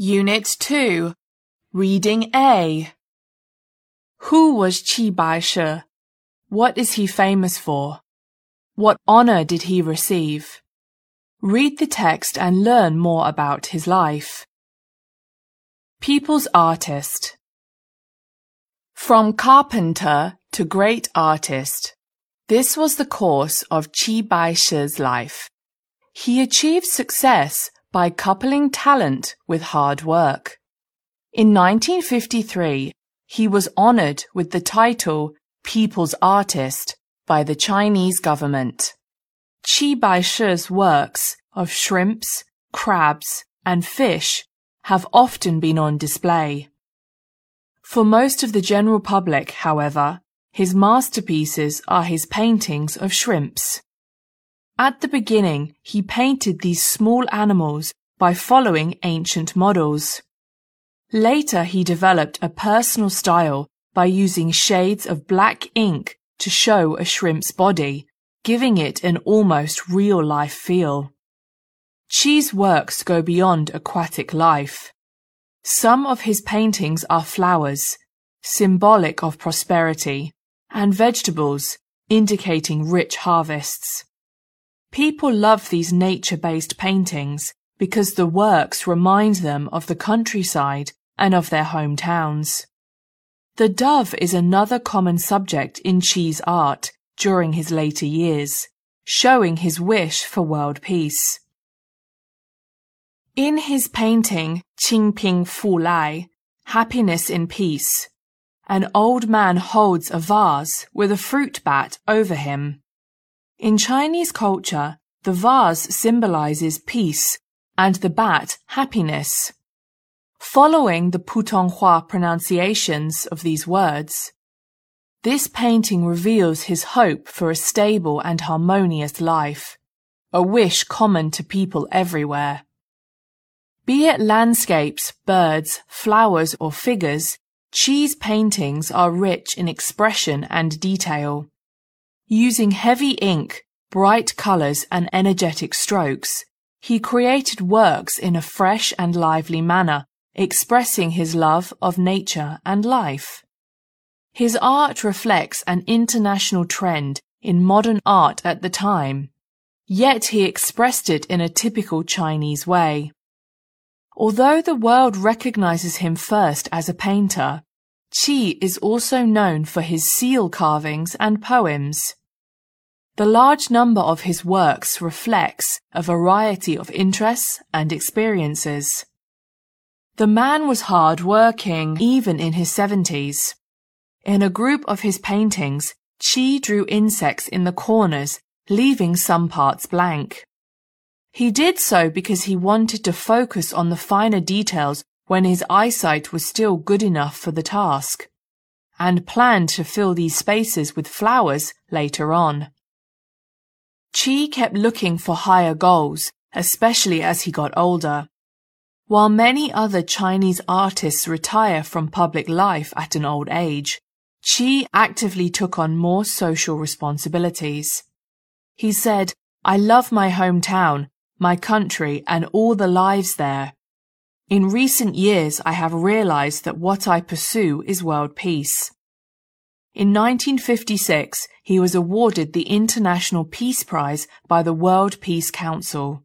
Unit 2 Reading A Who was Qi Baishi? What is he famous for? What honor did he receive? Read the text and learn more about his life. People's Artist From carpenter to great artist, this was the course of Qi Baishi's life. He achieved success by coupling talent with hard work. In 1953, he was honored with the title People's Artist by the Chinese government. Qi Baishi's works of shrimps, crabs, and fish have often been on display. For most of the general public, however, his masterpieces are his paintings of shrimps. At the beginning, he painted these small animals by following ancient models. Later, he developed a personal style by using shades of black ink to show a shrimp's body, giving it an almost real-life feel. Qi's works go beyond aquatic life. Some of his paintings are flowers, symbolic of prosperity, and vegetables, indicating rich harvests. People love these nature-based paintings because the works remind them of the countryside and of their hometowns. The dove is another common subject in Qi's art during his later years, showing his wish for world peace. In his painting Qingping Fu Lai, Happiness in Peace, an old man holds a vase with a fruit bat over him. In Chinese culture, the vase symbolizes peace and the bat happiness. Following the Putonghua pronunciations of these words, this painting reveals his hope for a stable and harmonious life, a wish common to people everywhere. Be it landscapes, birds, flowers, or figures, Qi's paintings are rich in expression and detail. Using heavy ink, bright colors, and energetic strokes, he created works in a fresh and lively manner, expressing his love of nature and life. His art reflects an international trend in modern art at the time, yet he expressed it in a typical Chinese way. Although the world recognizes him first as a painter, Qi is also known for his seal carvings and poems. The large number of his works reflects a variety of interests and experiences. The man was hard working even in his 70s. In a group of his paintings, Qi drew insects in the corners, leaving some parts blank. He did so because he wanted to focus on the finer details when his eyesight was still good enough for the task, and planned to fill these spaces with flowers later on. Qi kept looking for higher goals, especially as he got older. While many other Chinese artists retire from public life at an old age, Qi actively took on more social responsibilities. He said, I love my hometown, my country, and all the lives there. In recent years, I have realized that what I pursue is world peace. In 1956, he was awarded the International Peace Prize by the World Peace Council.